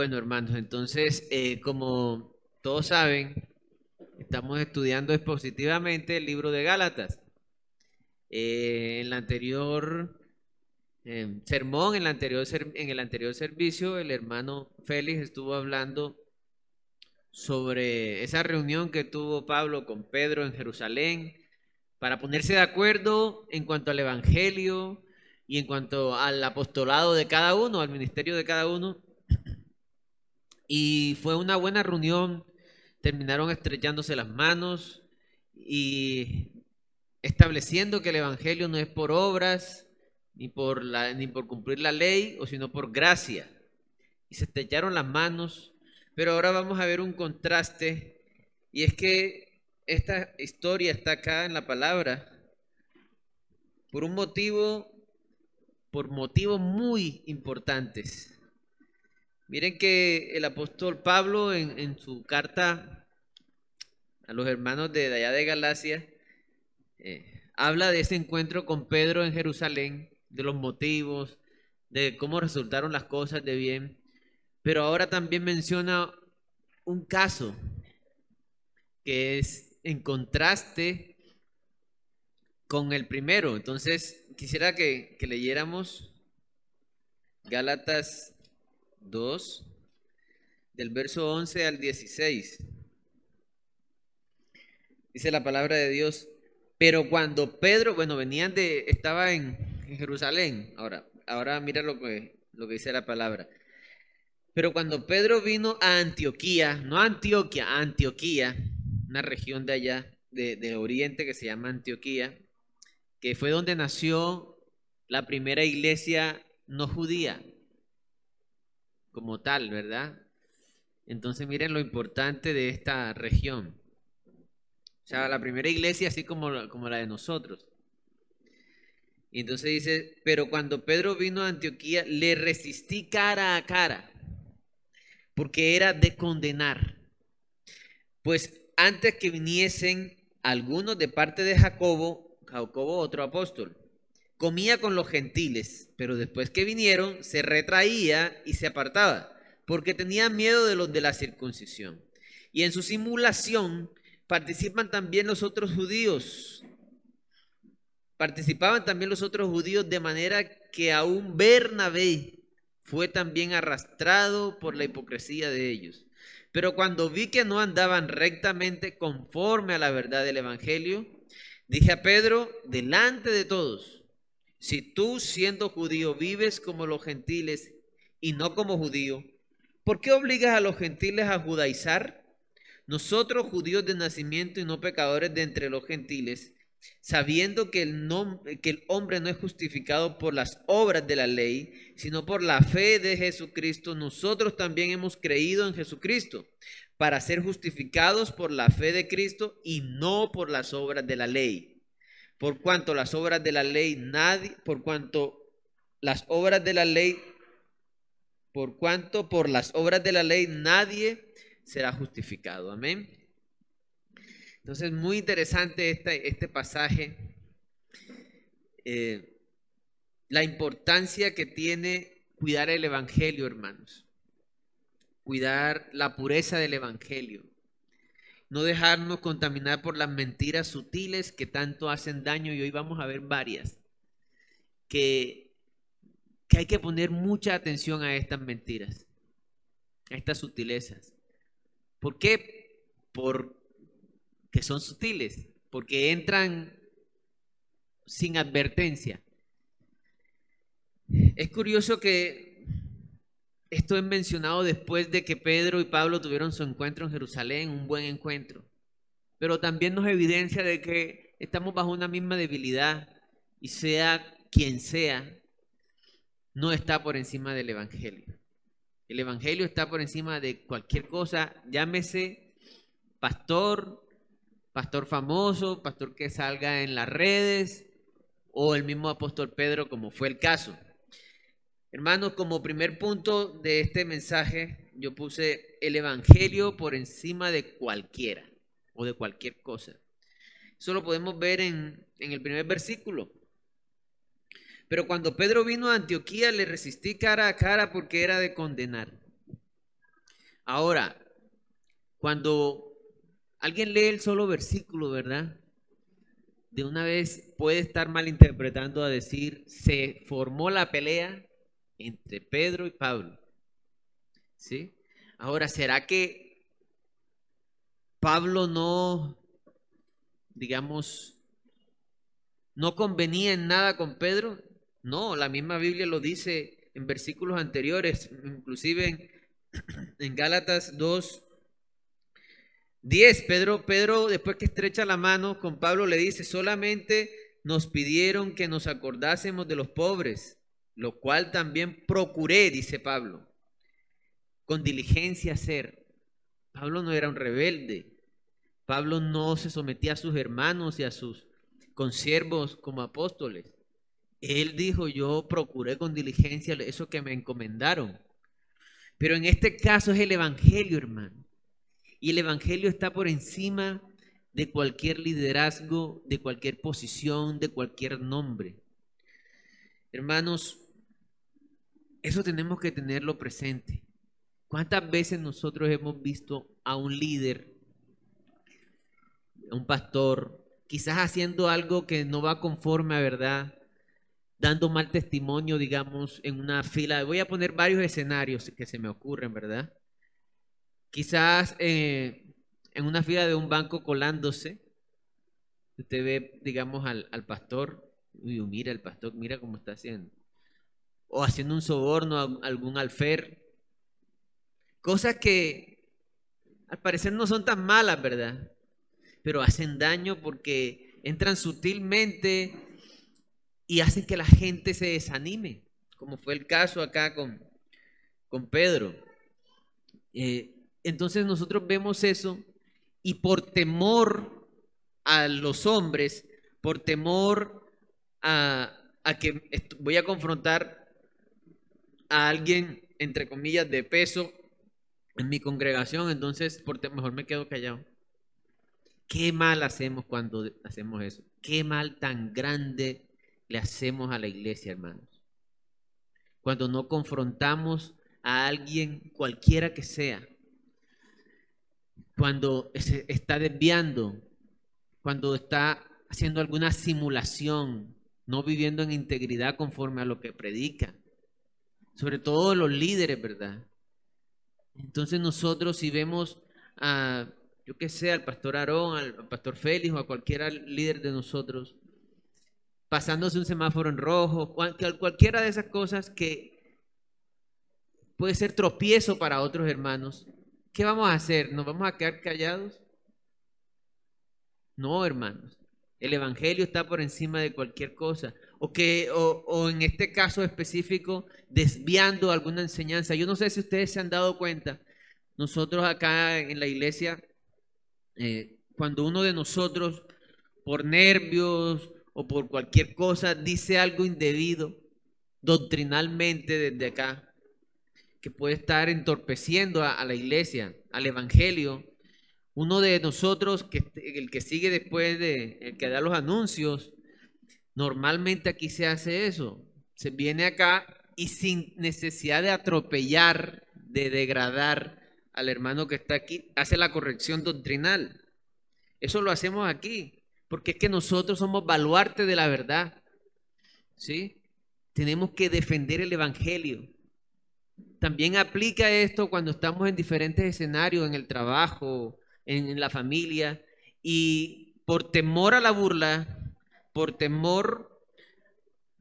Bueno, hermanos, entonces, eh, como todos saben, estamos estudiando expositivamente el libro de Gálatas. Eh, en la anterior eh, en, la anterior, en el anterior servicio, el hermano Félix estuvo hablando sobre esa reunión que tuvo Pablo con Pedro en Jerusalén para ponerse de acuerdo en cuanto al Evangelio y en cuanto al apostolado de cada uno, al ministerio de cada uno. Y fue una buena reunión, terminaron estrechándose las manos y estableciendo que el Evangelio no es por obras, ni por, ni por cumplir la ley, o sino por gracia. Y se estrecharon las manos, pero ahora vamos a ver un contraste, y es que esta historia está acá en la palabra por un motivo, por motivos muy importantes. Miren que el apóstol Pablo en, su carta a los hermanos de allá de Galacia eh, habla de ese encuentro con Pedro en Jerusalén, de los motivos, de cómo resultaron las cosas de bien, pero ahora también menciona un caso que es en contraste con el primero. Entonces, quisiera que, que leyéramos Gálatas 2, del verso 11 al 16. Dice la palabra de Dios, pero cuando Pedro, bueno, venían de, estaba en, Jerusalén, ahora, ahora mira lo que, lo que dice la palabra. Pero cuando Pedro vino a Antioquía, no a Antioquia, a Antioquía, una región de allá, de, Oriente que se llama Antioquía, que fue donde nació la primera iglesia no judía como tal, ¿verdad? Entonces miren lo importante de esta región. O sea, la primera iglesia así como, como la de nosotros. Y entonces dice, pero cuando Pedro vino a Antioquía, le resistí cara a cara, porque era de condenar. Pues antes que viniesen algunos de parte de Jacobo, Jacobo otro apóstol, comía con los gentiles, pero después que vinieron se retraía y se apartaba, porque tenía miedo de los de la circuncisión. Y en su simulación participan también los otros judíos. Participaban también los otros judíos de manera que aún Bernabé fue también arrastrado por la hipocresía de ellos. Pero cuando vi que no andaban rectamente conforme a la verdad del Evangelio, dije a Pedro, delante de todos, si tú siendo judío vives como los gentiles y no como judío, ¿por qué obligas a los gentiles a judaizar? Nosotros judíos de nacimiento y no pecadores de entre los gentiles, sabiendo que el, que el hombre no es justificado por las obras de la ley, sino por la fe de Jesucristo, nosotros también hemos creído en Jesucristo para ser justificados por la fe de Cristo y no por las obras de la ley por cuanto las obras de la ley nadie, por cuanto las obras de la ley, por cuanto por las obras de la ley nadie será justificado. Amén. Entonces, muy interesante este, este pasaje. Eh, la importancia que tiene cuidar el Evangelio, hermanos. Cuidar la pureza del Evangelio no dejarnos contaminar por las mentiras sutiles que tanto hacen daño y hoy vamos a ver varias, que, que hay que poner mucha atención a estas mentiras, a estas sutilezas. ¿Por qué? Porque son sutiles, porque entran sin advertencia. Es curioso que esto es mencionado después de que Pedro y Pablo tuvieron su encuentro en Jerusalén, un buen encuentro. Pero también nos evidencia de que estamos bajo una misma debilidad y sea quien sea, no está por encima del Evangelio. El Evangelio está por encima de cualquier cosa, llámese pastor, pastor famoso, pastor que salga en las redes o el mismo apóstol Pedro como fue el caso. Hermanos, como primer punto de este mensaje, yo puse el Evangelio por encima de cualquiera o de cualquier cosa. Eso lo podemos ver en, en el primer versículo. Pero cuando Pedro vino a Antioquía le resistí cara a cara porque era de condenar. Ahora, cuando alguien lee el solo versículo, ¿verdad? De una vez puede estar malinterpretando a decir, se formó la pelea entre Pedro y Pablo. ¿Sí? Ahora, ¿será que Pablo no, digamos, no convenía en nada con Pedro? No, la misma Biblia lo dice en versículos anteriores, inclusive en, en Gálatas 2, 10. Pedro, Pedro, después que estrecha la mano con Pablo, le dice, solamente nos pidieron que nos acordásemos de los pobres, lo cual también procuré, dice Pablo, con diligencia hacer. Pablo no era un rebelde. Pablo no se sometía a sus hermanos y a sus consiervos como apóstoles. Él dijo, yo procuré con diligencia eso que me encomendaron. Pero en este caso es el Evangelio, hermano. Y el Evangelio está por encima de cualquier liderazgo, de cualquier posición, de cualquier nombre. Hermanos, eso tenemos que tenerlo presente. ¿Cuántas veces nosotros hemos visto a un líder, a un pastor, quizás haciendo algo que no va conforme a verdad, dando mal testimonio, digamos, en una fila. Voy a poner varios escenarios que se me ocurren, ¿verdad? Quizás eh, en una fila de un banco colándose, usted ve, digamos, al, pastor, y mira el pastor, mira cómo está haciendo. O haciendo un soborno a algún alfer. Cosas que al parecer no son tan malas, ¿verdad? Pero hacen daño porque entran sutilmente y hacen que la gente se desanime, como fue el caso acá con, con Pedro. Eh, entonces nosotros vemos eso y por temor a los hombres, por temor a, que voy a confrontar a alguien, entre comillas, de peso en mi congregación, entonces por mejor me quedo callado. Qué mal hacemos cuando hacemos eso. Qué mal tan grande le hacemos a la iglesia, hermanos. Cuando no confrontamos a alguien, cualquiera que sea, cuando está desviando, cuando está haciendo alguna simulación, no viviendo en integridad conforme a lo que predica, sobre todo los líderes, ¿verdad? Entonces nosotros si vemos a, yo que sé, al pastor Aarón, al pastor Félix o a cualquier líder de nosotros, pasándose un semáforo en rojo, cualquiera de esas cosas que puede ser tropiezo para otros hermanos. ¿Qué vamos a hacer? ¿Nos vamos a quedar callados? No, hermanos. El Evangelio está por encima de cualquier cosa. O, que, o, en este caso específico, desviando alguna enseñanza. Yo no sé si ustedes se han dado cuenta. Nosotros acá en la iglesia, eh, cuando uno de nosotros, por nervios o por cualquier cosa dice algo indebido doctrinalmente desde acá, que puede estar entorpeciendo a, la iglesia, al evangelio. Uno de nosotros, el que sigue después de, el que da los anuncios, normalmente aquí se hace eso. Se viene acá y sin necesidad de atropellar, de degradar al hermano que está aquí, hace la corrección doctrinal. Eso lo hacemos aquí porque es que nosotros somos baluarte de la verdad. ¿Sí? Tenemos que defender el Evangelio. También aplica esto cuando estamos en diferentes escenarios, en el trabajo, en, la familia, y por temor a la burla, por temor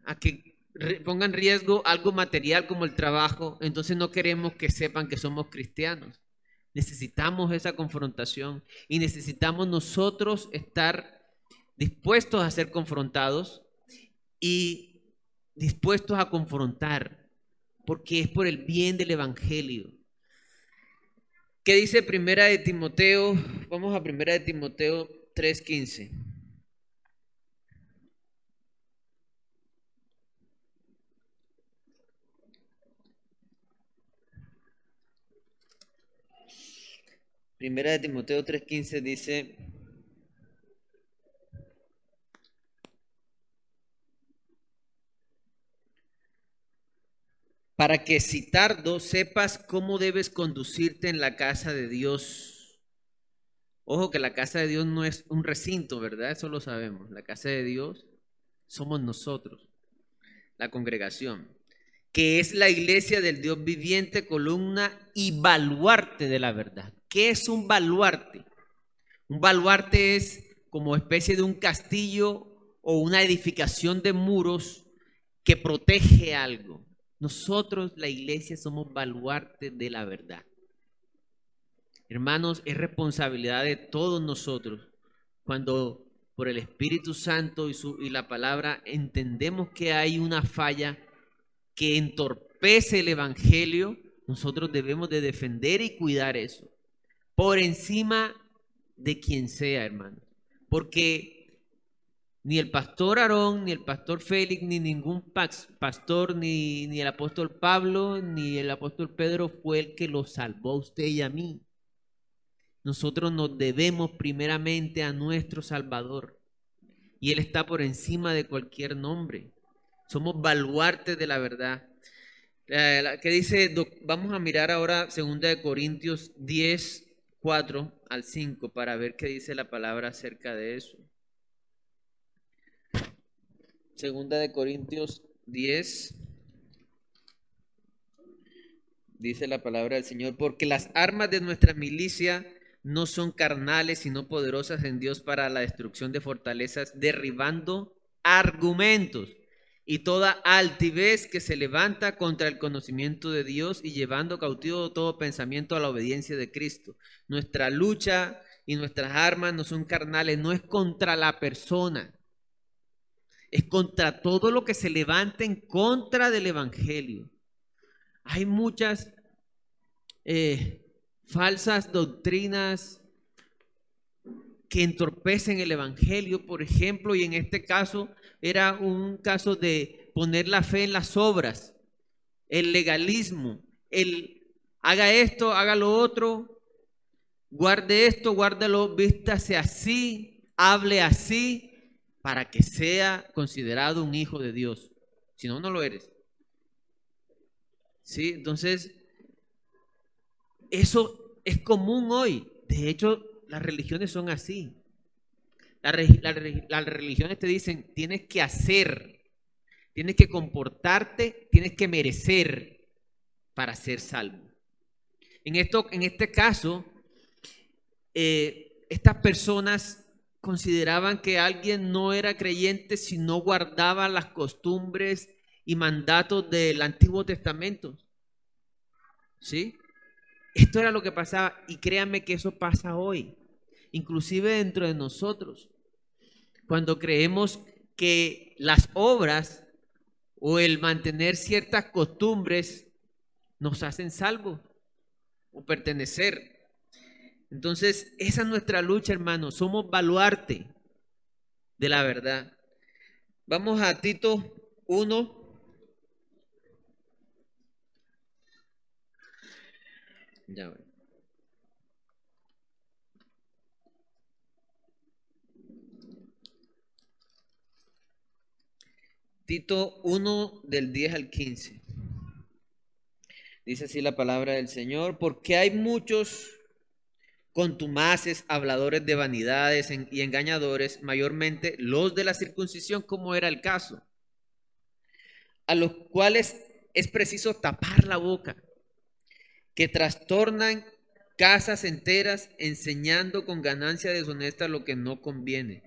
a que ponga en riesgo algo material como el trabajo, entonces no queremos que sepan que somos cristianos. Necesitamos esa confrontación y necesitamos nosotros estar dispuestos a ser confrontados y dispuestos a confrontar, porque es por el bien del Evangelio. ¿Qué dice Primera de Timoteo? Vamos a Primera de Timoteo 3.15. Primera de Timoteo 3.15 dice... para que si tardo sepas cómo debes conducirte en la casa de Dios. Ojo que la casa de Dios no es un recinto, ¿verdad? Eso lo sabemos. La casa de Dios somos nosotros, la congregación, que es la iglesia del Dios viviente, columna y baluarte de la verdad. ¿Qué es un baluarte? Un baluarte es como especie de un castillo o una edificación de muros que protege algo. Nosotros, la iglesia, somos baluarte de la verdad. Hermanos, es responsabilidad de todos nosotros cuando por el Espíritu Santo y, su, y la palabra entendemos que hay una falla que entorpece el Evangelio, nosotros debemos de defender y cuidar eso. Por encima de quien sea, hermanos. Porque ni el pastor Aarón, ni el pastor Félix, ni ningún pastor, ni, ni el apóstol Pablo, ni el apóstol Pedro fue el que lo salvó a usted y a mí. Nosotros nos debemos primeramente a nuestro Salvador. Y Él está por encima de cualquier nombre. Somos baluartes de la verdad. Que dice, vamos a mirar ahora 2 de Corintios 10, 4 al 5 para ver qué dice la palabra acerca de eso. Segunda de Corintios 10. Dice la palabra del Señor, porque las armas de nuestra milicia no son carnales, sino poderosas en Dios para la destrucción de fortalezas, derribando argumentos y toda altivez que se levanta contra el conocimiento de Dios y llevando cautivo todo pensamiento a la obediencia de Cristo. Nuestra lucha y nuestras armas no son carnales, no es contra la persona, es contra todo lo que se levanta en contra del Evangelio. Hay muchas eh, falsas doctrinas que entorpecen el Evangelio, por ejemplo, y en este caso era un caso de poner la fe en las obras, el legalismo, el haga esto, haga lo otro, guarde esto, guárdalo, vístase así, hable así, para que sea considerado un hijo de Dios. Si no, no lo eres. ¿Sí? Entonces, eso es común hoy. De hecho, las religiones son así. Las, religiones te dicen, tienes que hacer, tienes que comportarte, tienes que merecer para ser salvo. En, esto, en este caso, eh, estas personas consideraban que alguien no era creyente si no guardaba las costumbres y mandatos del Antiguo Testamento. ¿Sí? Esto era lo que pasaba y créanme que eso pasa hoy, inclusive dentro de nosotros. Cuando creemos que las obras o el mantener ciertas costumbres nos hacen salvos o pertenecer entonces, esa es nuestra lucha, hermano. Somos baluarte de la verdad. Vamos a Tito 1. Ya Tito 1 del 10 al 15. Dice así la palabra del Señor, porque hay muchos contumaces, habladores de vanidades y engañadores, mayormente los de la circuncisión, como era el caso, a los cuales es preciso tapar la boca, que trastornan casas enteras enseñando con ganancia deshonesta lo que no conviene.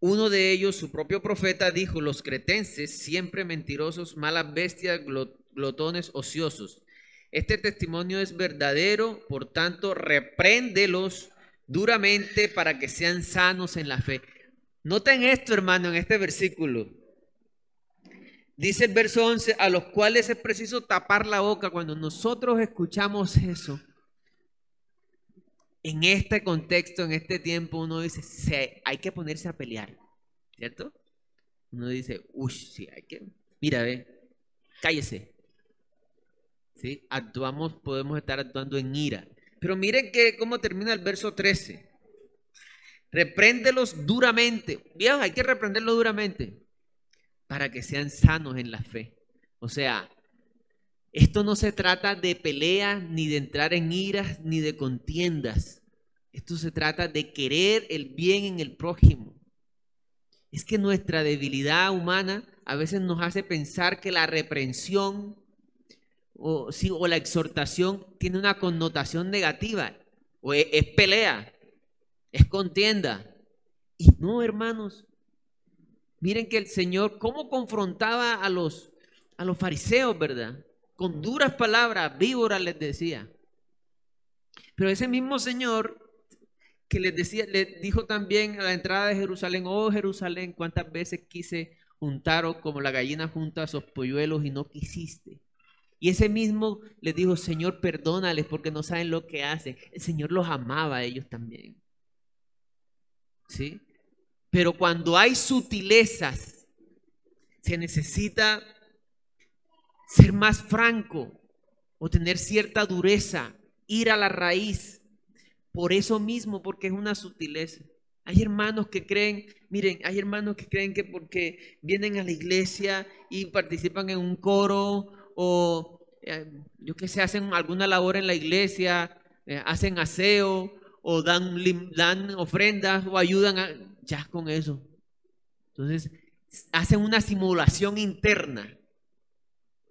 Uno de ellos, su propio profeta, dijo, los cretenses, siempre mentirosos, malas bestias, glotones, ociosos este testimonio es verdadero, por tanto, repréndelos duramente para que sean sanos en la fe. Noten esto, hermano, en este versículo. Dice el verso 11, a los cuales es preciso tapar la boca. Cuando nosotros escuchamos eso, en este contexto, en este tiempo, uno dice, hay que ponerse a pelear, ¿cierto? Uno dice, uy, sí, hay que, mira, ve, cállese, Actuamos, podemos estar actuando en ira. Pero miren que, cómo termina el verso 13. Repréndelos duramente. Dios, hay que reprenderlos duramente para que sean sanos en la fe. O sea, esto no se trata de peleas, ni de entrar en iras, ni de contiendas. Esto se trata de querer el bien en el prójimo. Es que nuestra debilidad humana a veces nos hace pensar que la reprensión o, o la exhortación tiene una connotación negativa, o es, es pelea, es contienda. Y no, hermanos, miren que el Señor, ¿cómo confrontaba a los, a los fariseos, verdad? Con duras palabras, víboras les decía. Pero ese mismo Señor que les decía, le dijo también a la entrada de Jerusalén, oh Jerusalén, cuántas veces quise juntaros como la gallina junta a sus polluelos y no quisiste. Y ese mismo les dijo, Señor, perdónales porque no saben lo que hacen. El Señor los amaba a ellos también. ¿Sí? Pero cuando hay sutilezas, se necesita ser más franco o tener cierta dureza, ir a la raíz. Por eso mismo, porque es una sutileza. Hay hermanos que creen, miren, hay hermanos que creen que porque vienen a la iglesia y participan en un coro o eh, yo que sé, hacen alguna labor en la iglesia, eh, hacen aseo o dan, dan ofrendas o ayudan a, ya con eso. Entonces, hacen una simulación interna.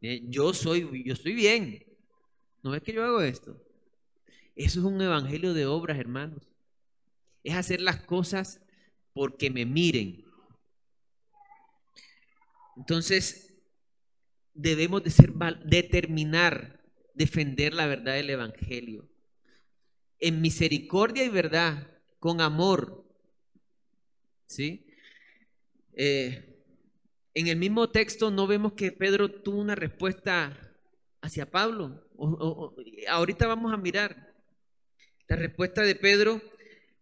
Eh, yo soy, yo estoy bien. No es que yo hago esto. Eso es un evangelio de obras, hermanos es hacer las cosas porque me miren. Entonces, debemos de ser determinar defender la verdad del evangelio en misericordia y verdad, con amor. ¿Sí? Eh, en el mismo texto no vemos que Pedro tuvo una respuesta hacia Pablo. ahorita vamos a mirar la respuesta de Pedro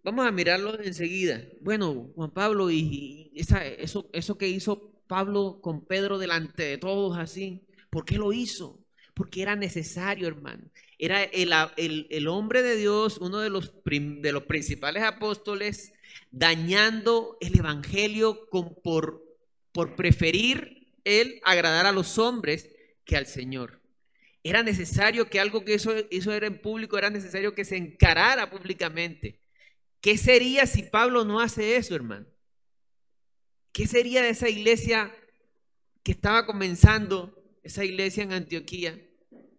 Vamos a mirarlo enseguida. Bueno, Juan Pablo, y, eso, eso que hizo Pablo con Pedro delante de todos así, ¿por qué lo hizo? Porque era necesario, hermano. Era el, hombre de Dios, uno de los, de los principales apóstoles, dañando el Evangelio con, por, por preferir él agradar a los hombres que al Señor. Era necesario que algo que eso, eso era en público, era necesario que se encarara públicamente. ¿Qué sería si Pablo no hace eso, hermano? ¿Qué sería de esa iglesia que estaba comenzando, esa iglesia en Antioquía?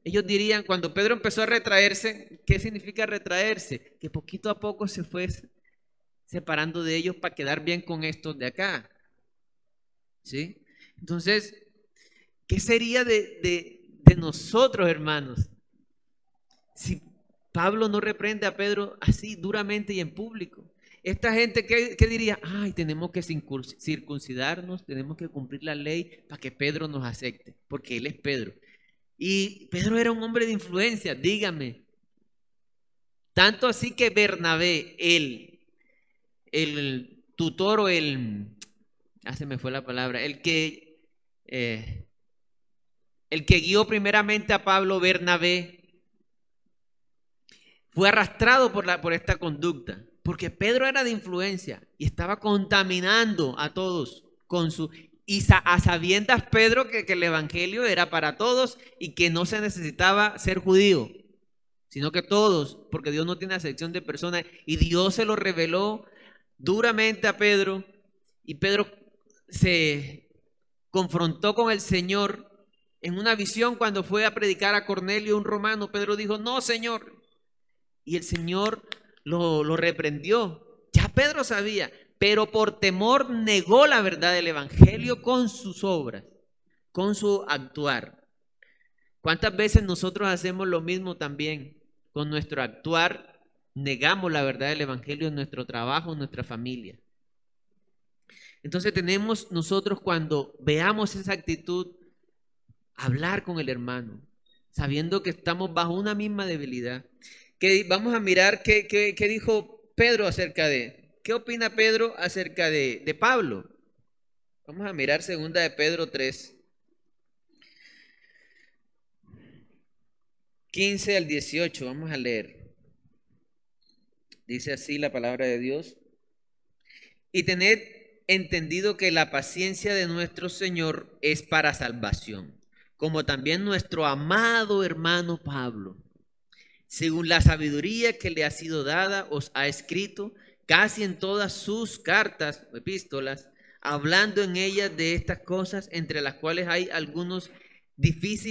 Ellos dirían, cuando Pedro empezó a retraerse, ¿qué significa retraerse? Que poquito a poco se fue separando de ellos para quedar bien con estos de acá. ¿Sí? Entonces, ¿qué sería de, de nosotros, hermanos? Si Pablo no reprende a Pedro así duramente y en público. Esta gente que, diría, ay, tenemos que circuncidarnos, tenemos que cumplir la ley para que Pedro nos acepte, porque él es Pedro. Y Pedro era un hombre de influencia, dígame. Tanto así que Bernabé, el, el tutor o el, ah, se me fue la palabra, el que, eh, el que guió primeramente a Pablo, Bernabé, fue arrastrado por, la, por esta conducta, porque Pedro era de influencia y estaba contaminando a todos con su... Y a sabiendas Pedro que, que el Evangelio era para todos y que no se necesitaba ser judío, sino que todos, porque Dios no tiene acepción de personas, y Dios se lo reveló duramente a Pedro, y Pedro se confrontó con el Señor en una visión cuando fue a predicar a Cornelio, un romano. Pedro dijo, no, Señor, y el Señor lo, lo reprendió. Ya Pedro sabía, pero por temor negó la verdad del Evangelio con sus obras, con su actuar. ¿Cuántas veces nosotros hacemos lo mismo también? Con nuestro actuar negamos la verdad del Evangelio en nuestro trabajo, en nuestra familia. Entonces tenemos nosotros cuando veamos esa actitud, hablar con el hermano, sabiendo que estamos bajo una misma debilidad vamos a mirar qué, dijo Pedro acerca de, ¿qué opina Pedro acerca de, de Pablo? Vamos a mirar segunda de Pedro 3. 15 al 18, vamos a leer. Dice así la palabra de Dios. Y tened entendido que la paciencia de nuestro Señor es para salvación, como también nuestro amado hermano Pablo, según la sabiduría que le ha sido dada, os ha escrito casi en todas sus cartas, epístolas, hablando en ellas de estas cosas, entre las cuales hay algunos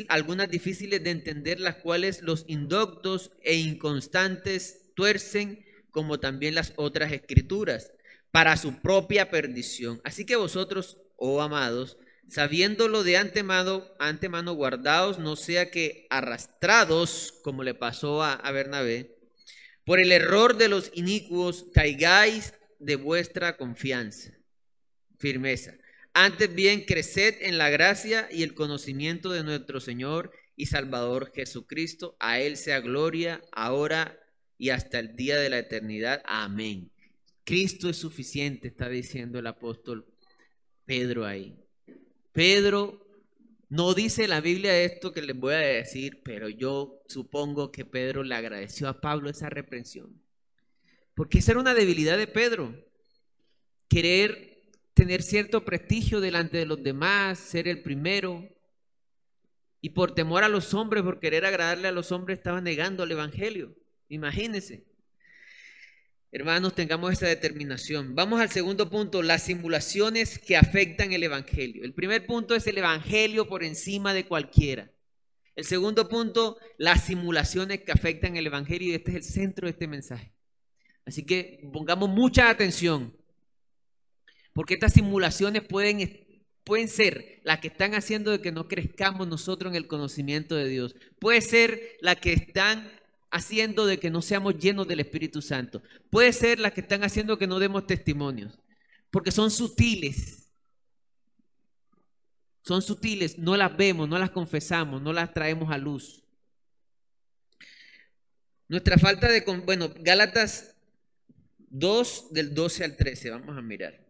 algunas difíciles de entender, las cuales los indoctos e inconstantes tuercen, como también las otras escrituras, para su propia perdición. Así que vosotros, oh amados, sabiéndolo de antemano, antemano guardados, no sea que arrastrados, como le pasó a, a Bernabé, por el error de los inicuos, caigáis de vuestra confianza, firmeza. Antes bien, creced en la gracia y el conocimiento de nuestro Señor y Salvador Jesucristo. A Él sea gloria, ahora y hasta el día de la eternidad. Amén. Cristo es suficiente, está diciendo el apóstol Pedro ahí. Pedro no dice la Biblia esto que les voy a decir, pero yo supongo que Pedro le agradeció a Pablo esa reprensión. Porque esa era una debilidad de Pedro. Querer tener cierto prestigio delante de los demás, ser el primero. Y por temor a los hombres, por querer agradarle a los hombres, estaba negando el Evangelio. Imagínense. Hermanos, tengamos esa determinación. Vamos al segundo punto, las simulaciones que afectan el Evangelio. El primer punto es el Evangelio por encima de cualquiera. El segundo punto, las simulaciones que afectan el Evangelio. Y este es el centro de este mensaje. Así que pongamos mucha atención. Porque estas simulaciones pueden, pueden ser las que están haciendo de que no crezcamos nosotros en el conocimiento de Dios. Puede ser las que están haciendo de que no seamos llenos del Espíritu Santo. Puede ser las que están haciendo que no demos testimonios. Porque son sutiles. Son sutiles, no las vemos, no las confesamos, no las traemos a luz. Nuestra falta de... Bueno, Gálatas 2 del 12 al 13, vamos a mirar.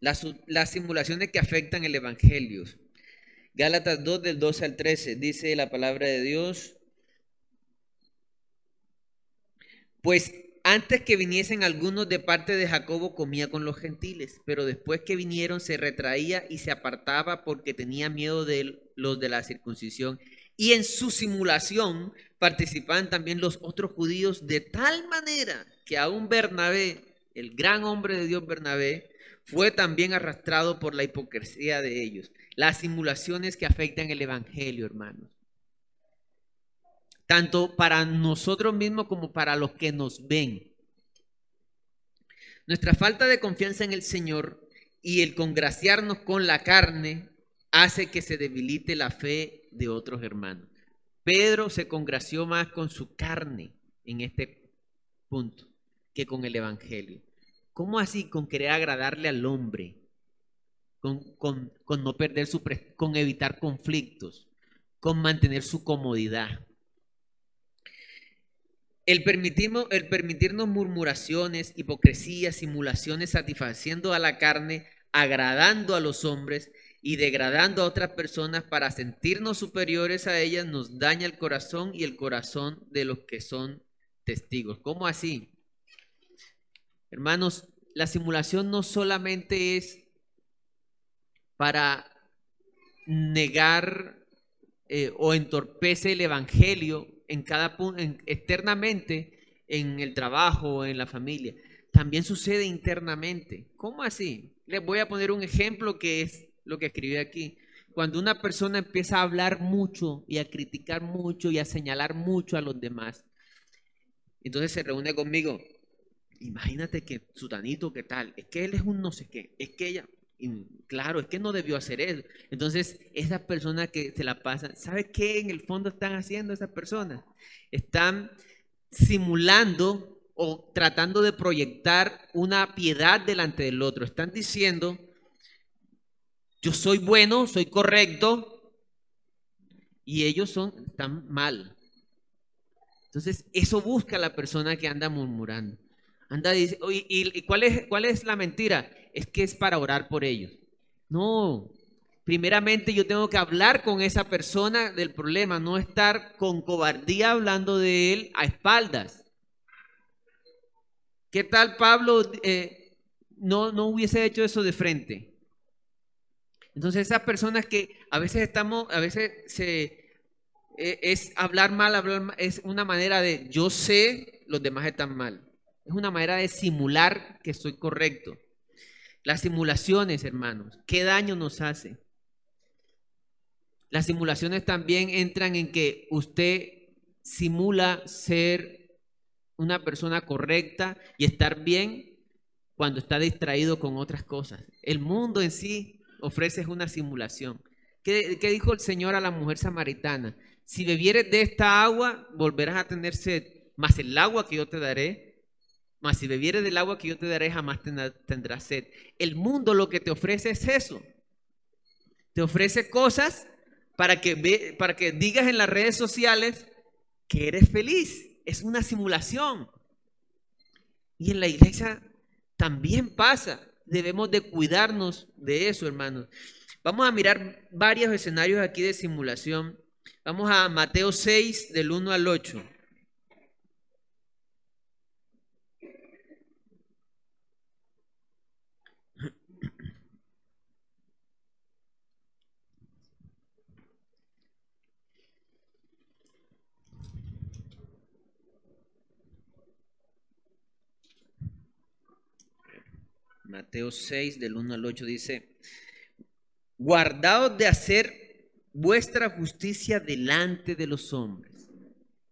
Las, simulaciones que afectan el Evangelio. Gálatas 2 del 12 al 13 dice la palabra de Dios. Pues antes que viniesen algunos de parte de Jacobo comía con los gentiles, pero después que vinieron se retraía y se apartaba porque tenía miedo de los de la circuncisión. Y en su simulación participaban también los otros judíos de tal manera que aún Bernabé, el gran hombre de Dios Bernabé, fue también arrastrado por la hipocresía de ellos. Las simulaciones que afectan el Evangelio, hermanos. Tanto para nosotros mismos como para los que nos ven. Nuestra falta de confianza en el Señor y el congraciarnos con la carne hace que se debilite la fe de otros hermanos. Pedro se congració más con su carne en este punto que con el Evangelio. ¿Cómo así con querer agradarle al hombre? Con, no perder su, con evitar conflictos, con mantener su comodidad. El, permitirnos, el permitirnos murmuraciones, hipocresías, simulaciones, satisfaciendo a la carne, agradando a los hombres y degradando a otras personas para sentirnos superiores a ellas, nos daña el corazón y el corazón de los que son testigos. ¿Cómo así? Hermanos, la simulación no solamente es para negar eh, o entorpece el evangelio en cada punto, externamente en el trabajo o en la familia. También sucede internamente. ¿Cómo así? Les voy a poner un ejemplo que es lo que escribí aquí. Cuando una persona empieza a hablar mucho y a criticar mucho y a señalar mucho a los demás, entonces se reúne conmigo imagínate que Sutanito, ¿qué tal? Es que él es un no sé qué, es que ella, claro, es que no debió hacer eso. Entonces, esas personas que se la pasan, ¿sabe qué en el fondo están haciendo esas personas? Están simulando o tratando de proyectar una piedad delante del otro. Están diciendo, yo soy bueno, soy correcto, y ellos son, están mal. Entonces, eso busca la persona que anda murmurando. Anda, dice, ¿y, cuál, es, cuál es la mentira? Es que es para orar por ellos. No, primeramente yo tengo que hablar con esa persona del problema, no estar con cobardía hablando de él a espaldas. ¿Qué tal Pablo eh, no, no hubiese hecho eso de frente? Entonces esas personas que a veces estamos, a veces se, e, es hablar mal, hablar es una manera de yo sé, los demás están mal. Es una manera de simular que estoy correcto. Las simulaciones, hermanos, ¿qué daño nos hace? Las simulaciones también entran en que usted simula ser una persona correcta y estar bien cuando está distraído con otras cosas. El mundo en sí ofrece una simulación. ¿Qué, dijo el Señor a la mujer samaritana? Si bebieres de esta agua, volverás a tener sed, mas el agua que yo te daré, mas si bebieres del agua que yo te daré, jamás tendrás sed. El mundo lo que te ofrece es eso. Te ofrece cosas para que, para que digas en las redes sociales que eres feliz. Es una simulación. Y en la iglesia también pasa. Debemos de cuidarnos de eso, hermanos. Vamos a mirar varios escenarios aquí de simulación. Vamos a Mateo 6, del 1 al 8. Mateo 6, del 1 al 8 dice, guardaos de hacer vuestra justicia delante de los hombres.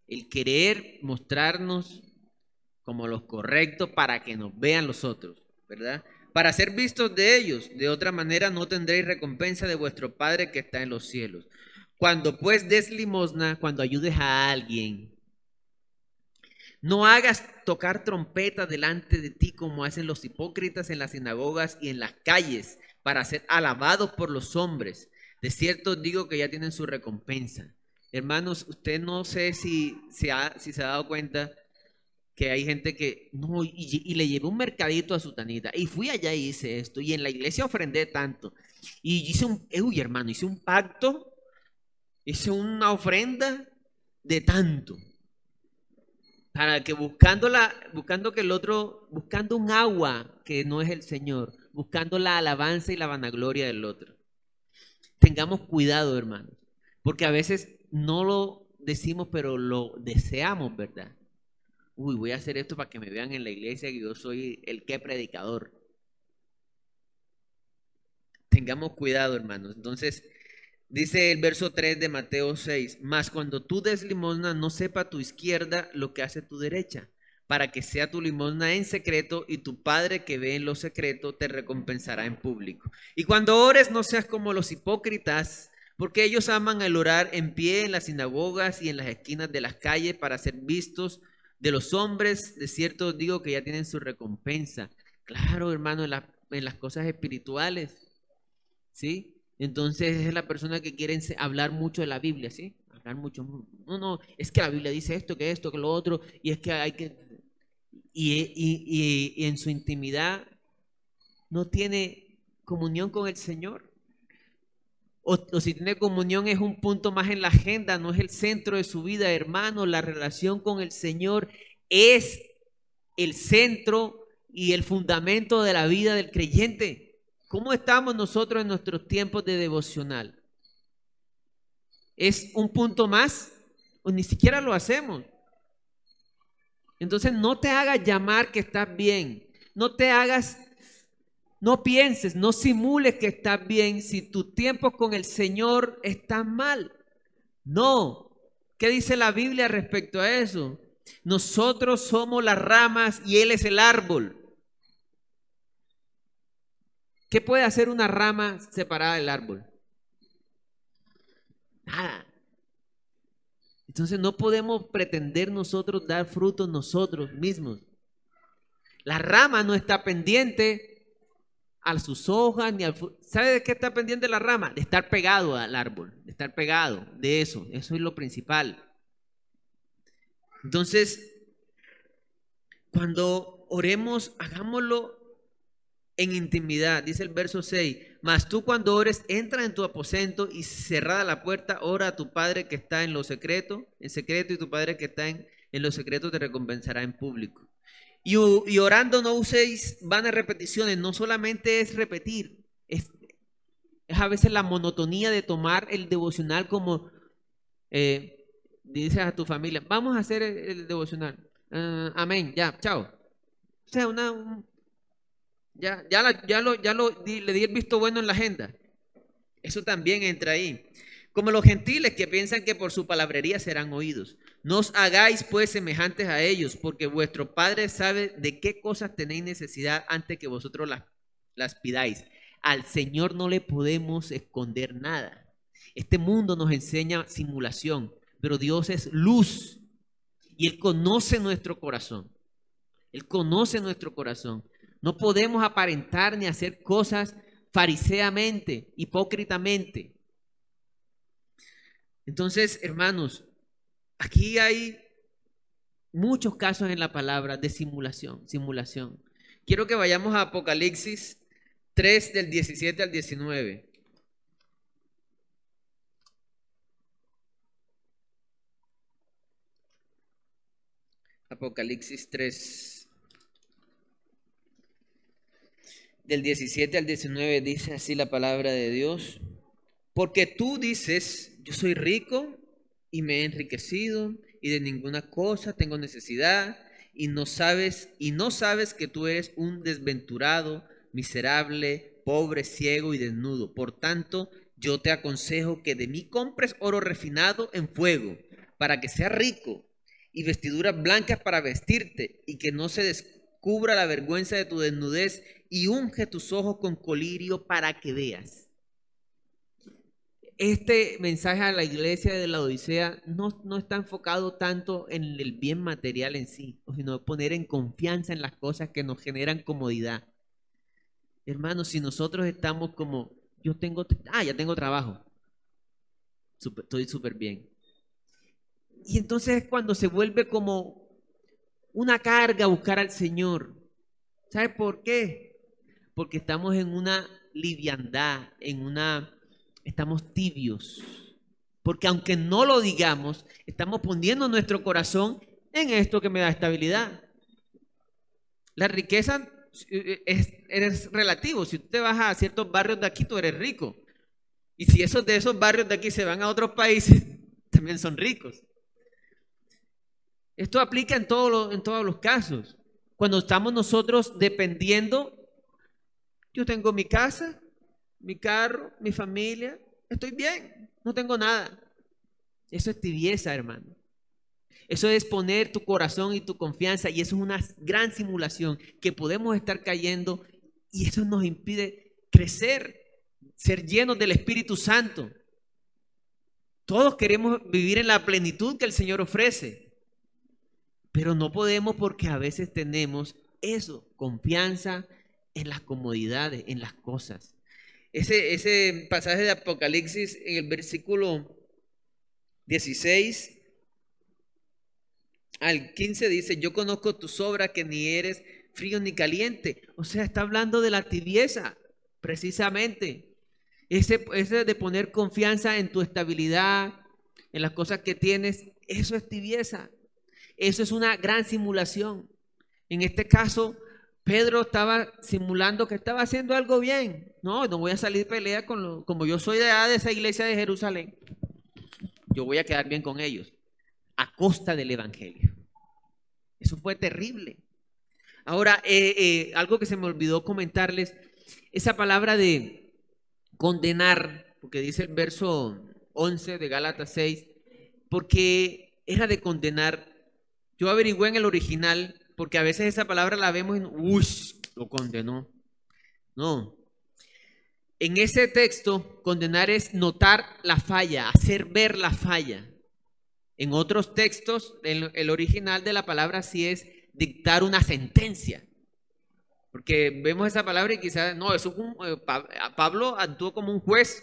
El querer mostrarnos como los correctos para que nos vean los otros, ¿verdad? Para ser vistos de ellos. De otra manera no tendréis recompensa de vuestro Padre que está en los cielos. Cuando pues des limosna, cuando ayudes a alguien, no hagas tocar trompeta delante de ti como hacen los hipócritas en las sinagogas y en las calles para ser alabados por los hombres. De cierto digo que ya tienen su recompensa. Hermanos, usted no sé si se ha, si se ha dado cuenta que hay gente que, no, y, le llevé un mercadito a su tanita, y fui allá y hice esto, y en la iglesia ofrendé tanto, y hice un, uy hermano, hice un pacto, hice una ofrenda de tanto para que buscando, buscando que el otro, buscando un agua que no es el Señor, buscando la alabanza y la vanagloria del otro. Tengamos cuidado, hermanos, porque a veces no lo decimos, pero lo deseamos, ¿verdad? Uy, voy a hacer esto para que me vean en la iglesia que yo soy el que predicador. Tengamos cuidado, hermanos. Entonces, Dice el verso 3 de Mateo 6, mas cuando tú des limosna, no sepa tu izquierda lo que hace tu derecha, para que sea tu limosna en secreto y tu Padre que ve en lo secreto te recompensará en público. Y cuando ores, no seas como los hipócritas, porque ellos aman el orar en pie en las sinagogas y en las esquinas de las calles para ser vistos de los hombres. De cierto digo que ya tienen su recompensa. Claro, hermano, en, en las cosas espirituales. ¿Sí? Entonces es la persona que quiere hablar mucho de la Biblia, ¿sí? Hablar mucho. No, no, es que la Biblia dice esto, que esto, que lo otro, y es que hay que... Y, en su intimidad no tiene comunión con el Señor. O, o, si tiene comunión es un punto más en la agenda, no es el centro de su vida, hermano. La relación con el Señor es el centro y el fundamento de la vida del creyente. ¿Cómo estamos nosotros en nuestros tiempos de devocional? ¿Es un punto más? ¿O ni siquiera lo hacemos? Entonces no te hagas llamar que estás bien. No te hagas, no pienses, no simules que estás bien si tus tiempos con el Señor están mal. No. ¿Qué dice la Biblia respecto a eso? Nosotros somos las ramas y Él es el árbol. ¿Qué puede hacer una rama separada del árbol? Nada. Entonces no podemos pretender nosotros dar frutos nosotros mismos. La rama no está pendiente a sus hojas ni al ¿Sabe de qué está pendiente la rama? De estar pegado al árbol, de estar pegado, de eso. Eso es lo principal. Entonces, cuando oremos, hagámoslo en intimidad. Dice el verso 6, mas tú cuando ores, entra en tu aposento y cerrada la puerta, ora a tu Padre que está en lo secreto, en secreto, y tu Padre que está en, en lo secreto te recompensará en público. Y, y orando no uséis vanas repeticiones, no solamente es repetir, es, es, a veces la monotonía de tomar el devocional como, eh, dices a tu familia, vamos a hacer el, devocional. Uh, amén, ya, chao. O sea, una, un, ya, ya, lo, ya lo, di, le di el visto bueno en la agenda. Eso también entra ahí. Como los gentiles que piensan que por su palabrería serán oídos. No os hagáis pues semejantes a ellos, porque vuestro Padre sabe de qué cosas tenéis necesidad antes que vosotros las, las pidáis. Al Señor no le podemos esconder nada. Este mundo nos enseña simulación, pero Dios es luz y Él conoce nuestro corazón. Él conoce nuestro corazón. No podemos aparentar ni hacer cosas fariseamente, hipócritamente. Entonces, hermanos, aquí hay muchos casos en la palabra de simulación, simulación. Quiero que vayamos a Apocalipsis 3 del 17 al 19. Apocalipsis 3. Del 17 al 19 dice así la palabra de Dios. Porque tú dices, yo soy rico y me he enriquecido y de ninguna cosa tengo necesidad y no sabes y no sabes que tú eres un desventurado, miserable, pobre, ciego y desnudo. Por tanto, yo te aconsejo que de mí compres oro refinado en fuego, para que sea rico, y vestiduras blancas para vestirte, y que no se descubra la vergüenza de tu desnudez, y unge tus ojos con colirio para que veas. Este mensaje a la iglesia de la Odisea no, no está enfocado tanto en el bien material en sí, sino poner en confianza en las cosas que nos generan comodidad. Hermanos, si nosotros estamos como, yo tengo, ah, ya tengo trabajo, estoy súper bien. Y entonces es cuando se vuelve como una carga buscar al Señor. ¿Sabe por qué? porque estamos en una liviandad, en una, estamos tibios. Porque aunque no lo digamos, estamos poniendo nuestro corazón en esto que me da estabilidad. La riqueza eh, es, relativo. Si tú te vas a ciertos barrios de aquí, tú eres rico. Y si esos de esos barrios de aquí se van a otros países, también son ricos. Esto aplica en, en todos los casos. Cuando estamos nosotros dependiendo yo tengo mi casa, mi carro, mi familia, estoy bien, no tengo nada. Eso es tibieza, hermano. Eso es poner tu corazón y tu confianza y eso es una gran simulación que podemos estar cayendo y eso nos impide crecer, ser llenos del Espíritu Santo. Todos queremos vivir en la plenitud que el Señor ofrece, pero no podemos porque a veces tenemos eso, confianza, en las comodidades, en las cosas. Ese, ese pasaje de Apocalipsis en el versículo 16 al 15 dice, yo conozco tus obras que ni eres frío ni caliente. O sea, está hablando de la tibieza, precisamente. Ese, ese de poner confianza en tu estabilidad, en las cosas que tienes, eso es tibieza. Eso es una gran simulación. En este caso, Pedro estaba simulando que estaba haciendo algo bien. No, no voy a salir pelea con lo, como yo soy de, de esa iglesia de Jerusalén. Yo voy a quedar bien con ellos a costa del evangelio. Eso fue terrible. Ahora, eh, eh, algo que se me olvidó comentarles, esa palabra de condenar, porque dice el verso 11 de Gálatas 6, porque era de condenar. Yo averigüé en el original porque a veces esa palabra la vemos en, uy, lo condenó. No. En ese texto, condenar es notar la falla, hacer ver la falla. En otros textos, el, original de la palabra sí es dictar una sentencia. Porque vemos esa palabra y quizás, no, eso eh, Pablo actuó como un juez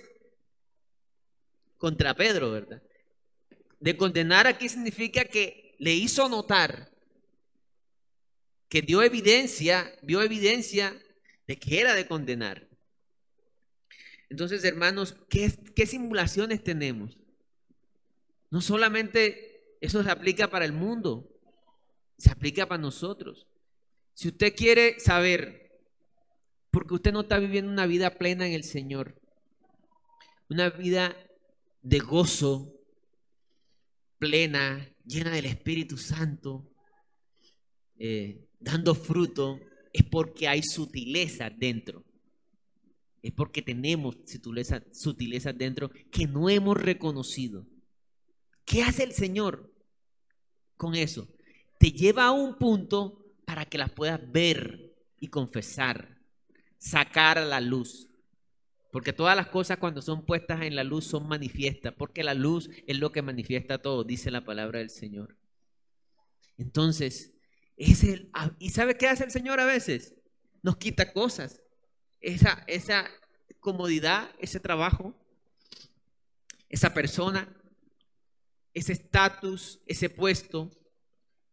contra Pedro, ¿verdad? De condenar aquí significa que le hizo notar que dio evidencia, vio evidencia de que era de condenar. Entonces, hermanos, ¿qué, qué simulaciones tenemos? No solamente eso se aplica para el mundo, se aplica para nosotros. Si usted quiere saber, porque usted no está viviendo una vida plena en el Señor, una vida de gozo, plena, llena del Espíritu Santo, eh, dando fruto, es porque hay sutileza dentro. Es porque tenemos sutileza, sutileza dentro que no hemos reconocido. ¿Qué hace el Señor con eso? Te lleva a un punto para que las puedas ver y confesar, sacar a la luz. Porque todas las cosas cuando son puestas en la luz son manifiestas, porque la luz es lo que manifiesta todo, dice la palabra del Señor. Entonces, es el, ¿y sabe qué hace el Señor a veces? Nos quita cosas. Esa, esa comodidad, ese trabajo, esa persona, ese estatus, ese puesto,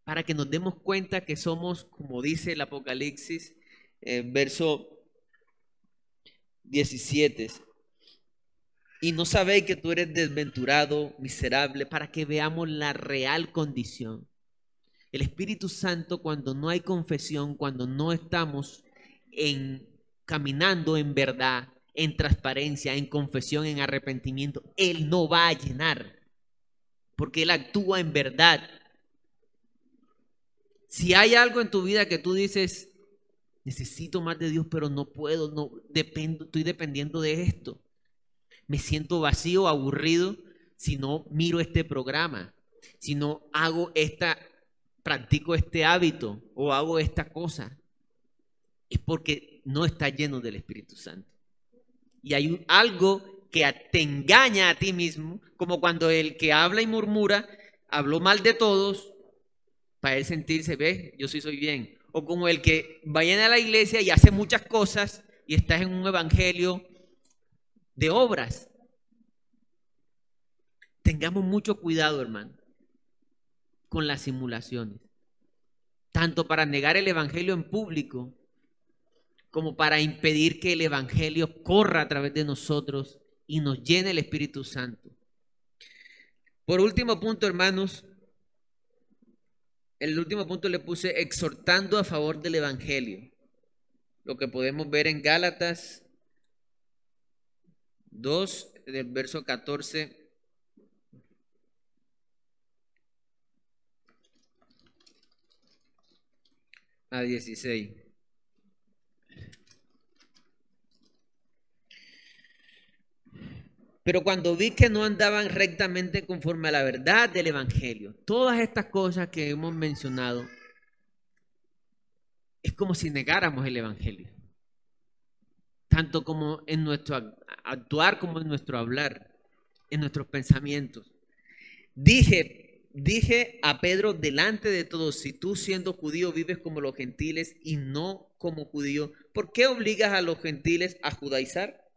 para que nos demos cuenta que somos, como dice el Apocalipsis, eh, verso 17. Y no sabéis que tú eres desventurado, miserable, para que veamos la real condición. El Espíritu Santo, cuando no hay confesión, cuando no estamos en caminando en verdad, en transparencia, en confesión, en arrepentimiento, Él no va a llenar, porque Él actúa en verdad. Si hay algo en tu vida que tú dices, necesito más de Dios, pero no puedo, no dependo, estoy dependiendo de esto. Me siento vacío, aburrido si no miro este programa, si no hago esta, practico este hábito o hago esta cosa. Es porque no está lleno del Espíritu Santo. Y hay algo que te engaña a ti mismo, como cuando el que habla y murmura habló mal de todos, para él sentirse, ve, yo sí soy bien o como el que vaya a la iglesia y hace muchas cosas y estás en un evangelio de obras. Tengamos mucho cuidado, hermano, con las simulaciones. Tanto para negar el evangelio en público, como para impedir que el evangelio corra a través de nosotros y nos llene el Espíritu Santo. Por último punto, hermanos, el último punto le puse exhortando a favor del Evangelio. Lo que podemos ver en Gálatas 2, del verso 14 a 16. Pero cuando vi que no andaban rectamente conforme a la verdad del Evangelio, todas estas cosas que hemos mencionado, es como si negáramos el Evangelio. Tanto como en nuestro actuar como en nuestro hablar, en nuestros pensamientos. Dije, dije a Pedro delante de todos, si tú siendo judío vives como los gentiles y no como judío, ¿por qué obligas a los gentiles a judaizar?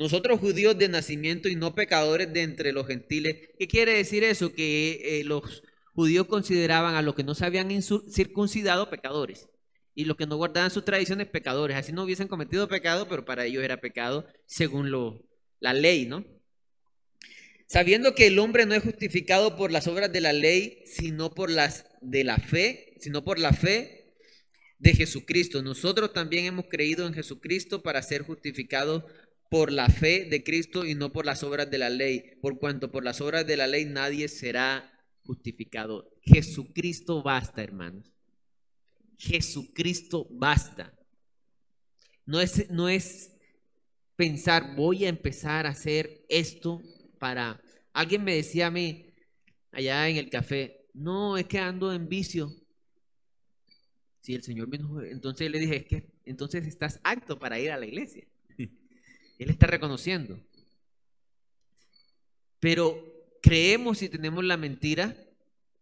Nosotros judíos de nacimiento y no pecadores de entre los gentiles. ¿Qué quiere decir eso? Que eh, los judíos consideraban a los que no se habían circuncidado pecadores y los que no guardaban sus tradiciones pecadores. Así no hubiesen cometido pecado, pero para ellos era pecado según lo, la ley, ¿no? Sabiendo que el hombre no es justificado por las obras de la ley, sino por las de la fe, sino por la fe de Jesucristo. Nosotros también hemos creído en Jesucristo para ser justificados por la fe de Cristo y no por las obras de la ley, por cuanto por las obras de la ley nadie será justificado. Jesucristo basta, hermanos. Jesucristo basta. No es, no es pensar, voy a empezar a hacer esto para... Alguien me decía a mí allá en el café, no, es que ando en vicio. Si el Señor vino, entonces le dije, es que entonces estás apto para ir a la iglesia. Él está reconociendo. Pero creemos y tenemos la mentira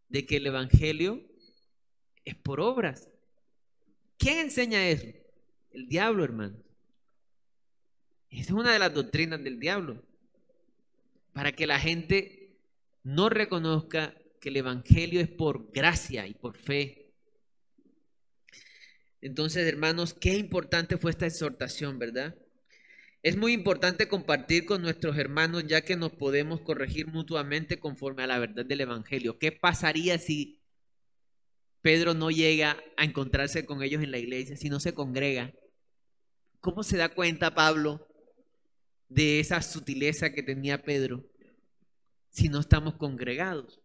de que el Evangelio es por obras. ¿Quién enseña eso? El diablo, hermano. Esa es una de las doctrinas del diablo. Para que la gente no reconozca que el Evangelio es por gracia y por fe. Entonces, hermanos, qué importante fue esta exhortación, ¿verdad? Es muy importante compartir con nuestros hermanos ya que nos podemos corregir mutuamente conforme a la verdad del Evangelio. ¿Qué pasaría si Pedro no llega a encontrarse con ellos en la iglesia, si no se congrega? ¿Cómo se da cuenta Pablo de esa sutileza que tenía Pedro si no estamos congregados?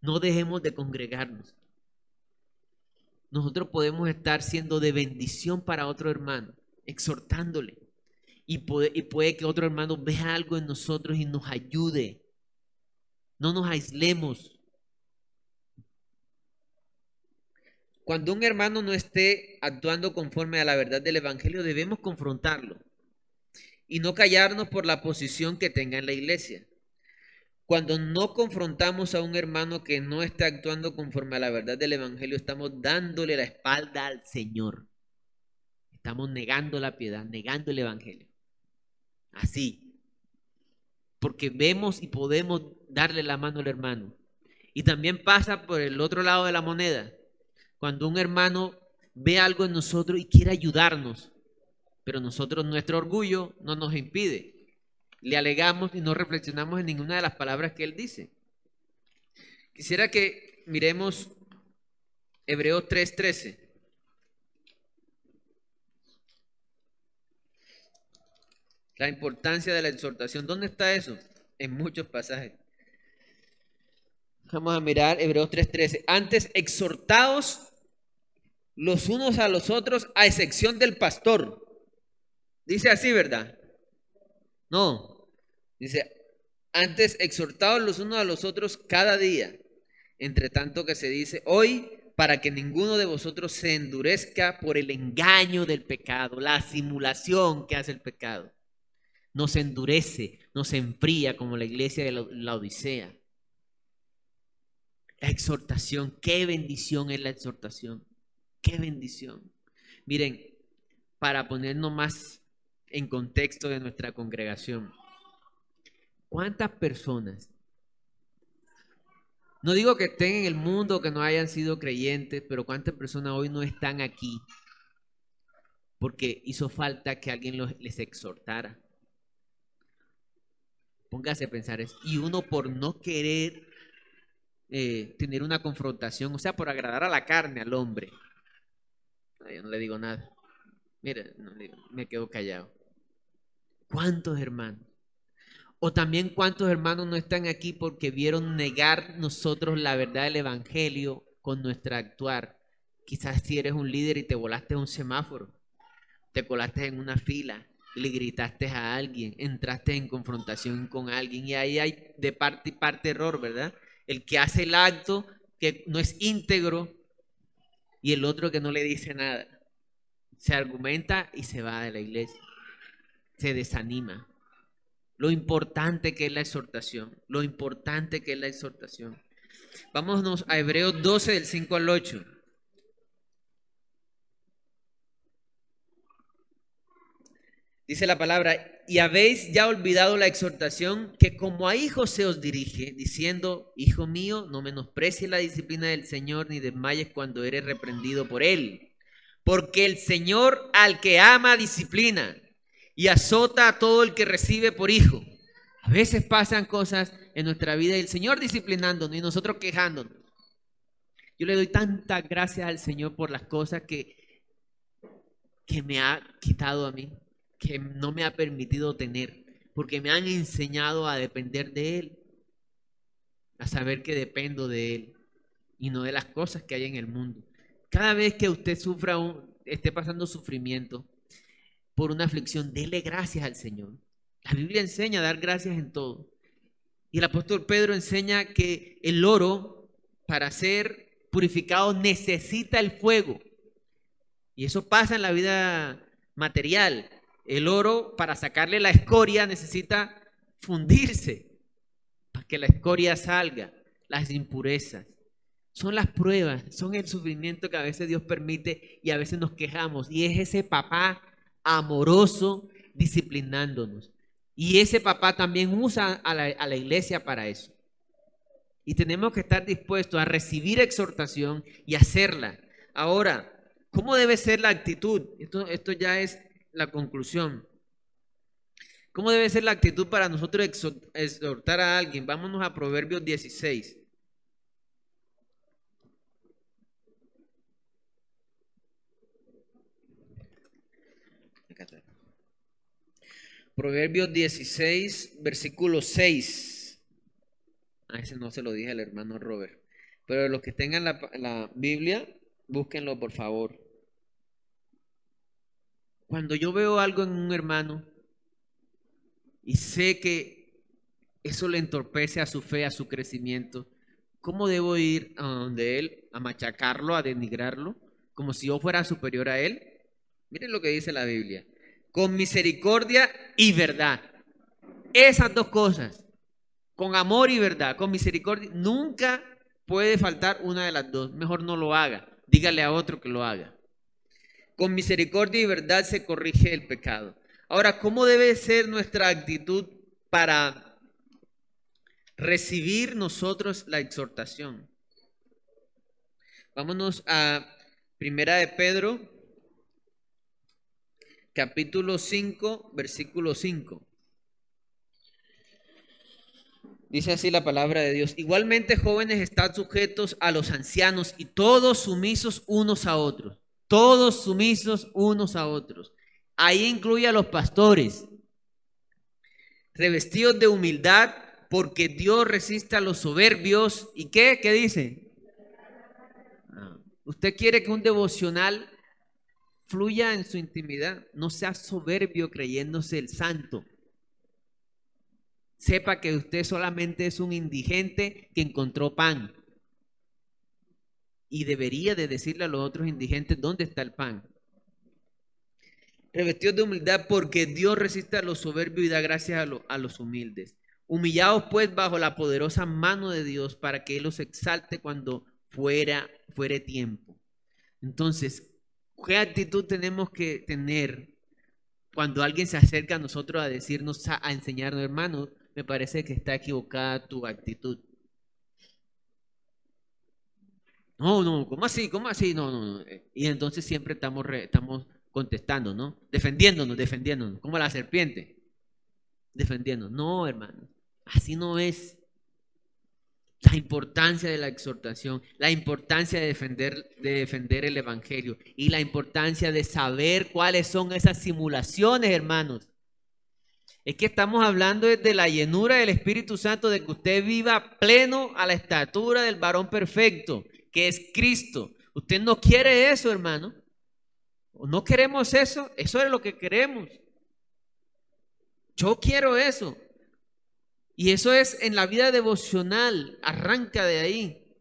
No dejemos de congregarnos. Nosotros podemos estar siendo de bendición para otro hermano, exhortándole. Y puede, que otro hermano vea algo en nosotros y nos ayude. No nos aislemos. Cuando un hermano no esté actuando conforme a la verdad del Evangelio, debemos confrontarlo y no callarnos por la posición que tenga en la iglesia. Cuando no confrontamos a un hermano que no está actuando conforme a la verdad del Evangelio, estamos dándole la espalda al Señor. Estamos negando la piedad, negando el Evangelio. Así. Porque vemos y podemos darle la mano al hermano. Y también pasa por el otro lado de la moneda. Cuando un hermano ve algo en nosotros y quiere ayudarnos, pero nosotros nuestro orgullo no nos impide le alegamos y no reflexionamos en ninguna de las palabras que él dice. Quisiera que miremos Hebreos 3:13. La importancia de la exhortación. ¿Dónde está eso? En muchos pasajes. Vamos a mirar Hebreos 3:13. Antes exhortados los unos a los otros a excepción del pastor. Dice así, ¿verdad? No. Dice, antes exhortados los unos a los otros cada día, entre tanto que se dice, hoy para que ninguno de vosotros se endurezca por el engaño del pecado, la simulación que hace el pecado. Nos endurece, nos enfría como la iglesia de la Odisea. La exhortación, qué bendición es la exhortación, qué bendición. Miren, para ponernos más en contexto de nuestra congregación. ¿Cuántas personas? No digo que estén en el mundo, que no hayan sido creyentes, pero ¿cuántas personas hoy no están aquí? Porque hizo falta que alguien les exhortara. Póngase a pensar eso. Y uno por no querer eh, tener una confrontación, o sea, por agradar a la carne, al hombre. yo no le digo nada. Mire, me quedo callado. ¿Cuántos hermanos? O también cuántos hermanos no están aquí porque vieron negar nosotros la verdad del Evangelio con nuestra actuar. Quizás si eres un líder y te volaste un semáforo, te colaste en una fila, le gritaste a alguien, entraste en confrontación con alguien y ahí hay de parte y parte error, ¿verdad? El que hace el acto que no es íntegro y el otro que no le dice nada. Se argumenta y se va de la iglesia se desanima. Lo importante que es la exhortación, lo importante que es la exhortación. Vámonos a Hebreos 12 del 5 al 8. Dice la palabra, y habéis ya olvidado la exhortación que como a hijos se os dirige, diciendo, Hijo mío, no menosprecies la disciplina del Señor ni desmayes cuando eres reprendido por Él. Porque el Señor al que ama disciplina y azota a todo el que recibe por hijo. A veces pasan cosas en nuestra vida y el Señor disciplinándonos y nosotros quejándonos. Yo le doy tantas gracias al Señor por las cosas que, que me ha quitado a mí, que no me ha permitido tener, porque me han enseñado a depender de Él, a saber que dependo de Él y no de las cosas que hay en el mundo. Cada vez que usted sufra, un, esté pasando sufrimiento, por una aflicción, dele gracias al Señor. La Biblia enseña a dar gracias en todo. Y el apóstol Pedro enseña que el oro, para ser purificado, necesita el fuego. Y eso pasa en la vida material. El oro, para sacarle la escoria, necesita fundirse para que la escoria salga, las impurezas. Son las pruebas, son el sufrimiento que a veces Dios permite y a veces nos quejamos. Y es ese papá amoroso, disciplinándonos. Y ese papá también usa a la, iglesia para eso. Y tenemos que estar dispuestos a recibir exhortación y hacerla. Ahora, ¿Cómo debe ser la actitud? Esto, esto ya es la conclusión. ¿Cómo debe ser la actitud para nosotros exhortar a alguien? Vámonos a Proverbios 16. Proverbios 16, versículo 6. A ese no se lo dije al hermano Robert. Pero los que tengan la, la Biblia, búsquenlo por favor. Cuando yo veo algo en un hermano y sé que eso le entorpece a su fe, a su crecimiento, ¿cómo debo ir a donde él, a machacarlo, a denigrarlo, como si yo fuera superior a él? Miren lo que dice la Biblia con misericordia y verdad. Esas dos cosas, con amor y verdad, con misericordia, nunca puede faltar una de las dos. Mejor no lo haga. Dígale a otro que lo haga. Con misericordia y verdad se corrige el pecado. Ahora, ¿cómo debe ser nuestra actitud para recibir nosotros la exhortación? Vámonos a Primera de Pedro capítulo 5, versículo 5. Dice así la palabra de Dios. Igualmente jóvenes están sujetos a los ancianos y todos sumisos unos a otros. Todos sumisos unos a otros. Ahí incluye a los pastores. Revestidos de humildad porque Dios resiste a los soberbios. ¿Y qué? ¿Qué dice? Ah, ¿Usted quiere que un devocional Fluya en su intimidad, no sea soberbio creyéndose el santo. Sepa que usted solamente es un indigente que encontró pan. Y debería de decirle a los otros indigentes dónde está el pan. Revestidos de humildad porque Dios resiste a los soberbios y da gracias a, a los humildes. Humillados pues bajo la poderosa mano de Dios para que Él los exalte cuando fuera, fuere tiempo. Entonces, ¿Qué actitud tenemos que tener cuando alguien se acerca a nosotros a decirnos, a, enseñarnos, hermano? Me parece que está equivocada tu actitud. No, no, ¿cómo así? ¿Cómo así? No, no, no. Y entonces siempre estamos, estamos contestando, ¿no? Defendiéndonos, defendiéndonos, como la serpiente. Defendiéndonos. No, hermano, así no es la importancia de la exhortación, la importancia de defender, de defender el Evangelio y la importancia de saber cuáles son esas simulaciones, hermanos. Es que estamos hablando de la llenura del Espíritu Santo, de que usted viva pleno a la estatura del varón perfecto, que es Cristo. Usted no quiere eso, hermano. ¿O no queremos eso? Eso es lo que queremos. Yo quiero eso. Y eso es en la vida devocional, arranca de ahí.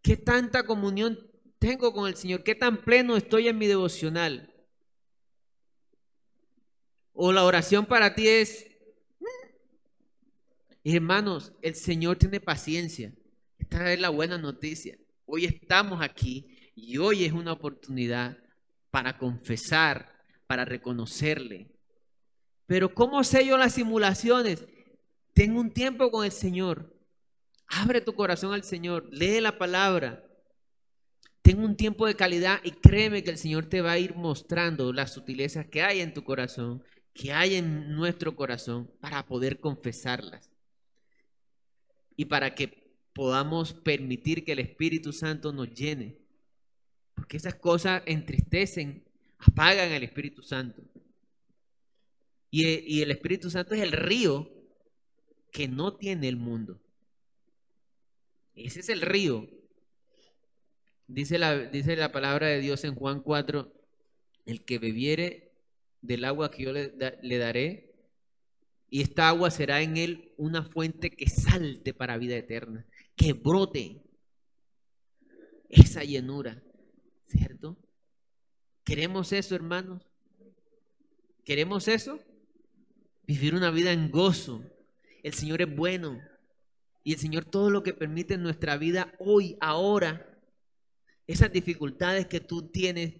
¿Qué tanta comunión tengo con el Señor? ¿Qué tan pleno estoy en mi devocional? O la oración para ti es, hermanos, el Señor tiene paciencia. Esta es la buena noticia. Hoy estamos aquí y hoy es una oportunidad para confesar, para reconocerle. Pero ¿cómo sé yo las simulaciones? Ten un tiempo con el Señor. Abre tu corazón al Señor. Lee la palabra. Ten un tiempo de calidad y créeme que el Señor te va a ir mostrando las sutilezas que hay en tu corazón, que hay en nuestro corazón, para poder confesarlas. Y para que podamos permitir que el Espíritu Santo nos llene. Porque esas cosas entristecen, apagan el Espíritu Santo. Y, y el Espíritu Santo es el río que no tiene el mundo. Ese es el río. Dice la, dice la palabra de Dios en Juan 4, el que bebiere del agua que yo le, le daré, y esta agua será en él una fuente que salte para vida eterna, que brote esa llenura, ¿cierto? ¿Queremos eso, hermanos? ¿Queremos eso? Vivir una vida en gozo, el Señor es bueno. Y el Señor todo lo que permite en nuestra vida hoy, ahora, esas dificultades que tú tienes,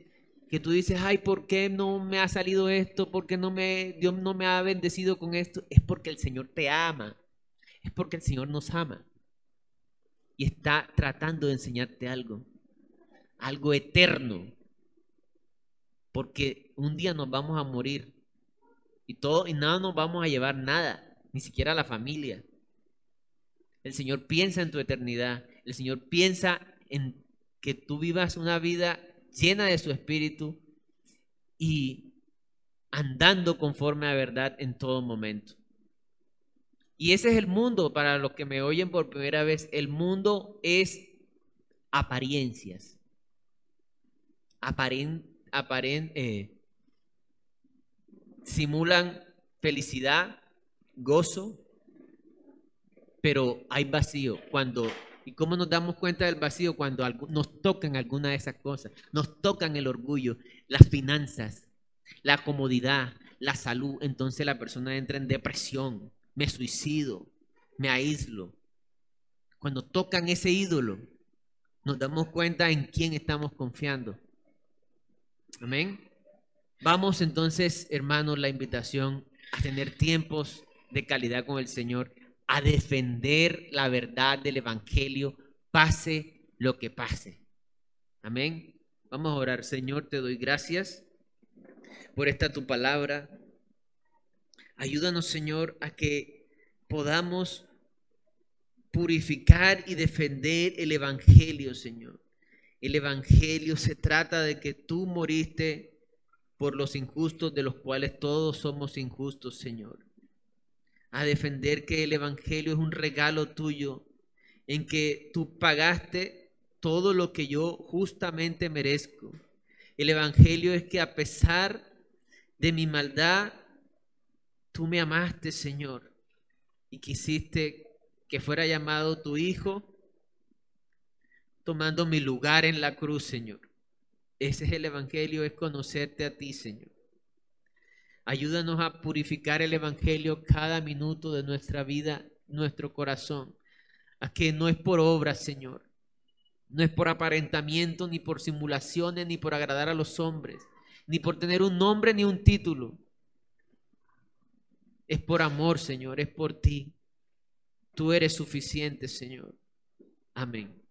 que tú dices, ay, ¿por qué no me ha salido esto? ¿Por qué no me, Dios no me ha bendecido con esto? Es porque el Señor te ama. Es porque el Señor nos ama. Y está tratando de enseñarte algo. Algo eterno. porque un día nos vamos a morir y todo y nada nos vamos a llevar nada, ni siquiera la familia. El Señor piensa en tu eternidad, el Señor piensa en que tú vivas una vida llena de su espíritu y andando conforme a verdad en todo momento. Y ese es el mundo, para los que me oyen por primera vez, el mundo es apariencias. Aparen, aparen, eh, simulan felicidad, gozo, pero hay vacío. Cuando, ¿Y cómo nos damos cuenta del vacío? Cuando nos tocan alguna de esas cosas. Nos tocan el orgullo, las finanzas, la comodidad, la salud. Entonces la persona entra en depresión, me suicido, me aíslo. Cuando tocan ese ídolo, nos damos cuenta en quién estamos confiando. Amén. Vamos entonces, hermanos, la invitación a tener tiempos de calidad con el Señor, a defender la verdad del Evangelio, pase lo que pase. Amén. Vamos a orar. Señor, te doy gracias por esta tu palabra. Ayúdanos, Señor, a que podamos purificar y defender el Evangelio, Señor. El Evangelio se trata de que tú moriste por los injustos, de los cuales todos somos injustos, Señor. A defender que el Evangelio es un regalo tuyo, en que tú pagaste todo lo que yo justamente merezco. El Evangelio es que a pesar de mi maldad, tú me amaste, Señor, y quisiste que fuera llamado tu Hijo, tomando mi lugar en la cruz, Señor. Ese es el Evangelio, es conocerte a ti, Señor. Ayúdanos a purificar el Evangelio cada minuto de nuestra vida, nuestro corazón. A que no es por obra, Señor. No es por aparentamiento, ni por simulaciones, ni por agradar a los hombres, ni por tener un nombre ni un título, es por amor, Señor, es por ti. Tú eres suficiente, Señor. Amén.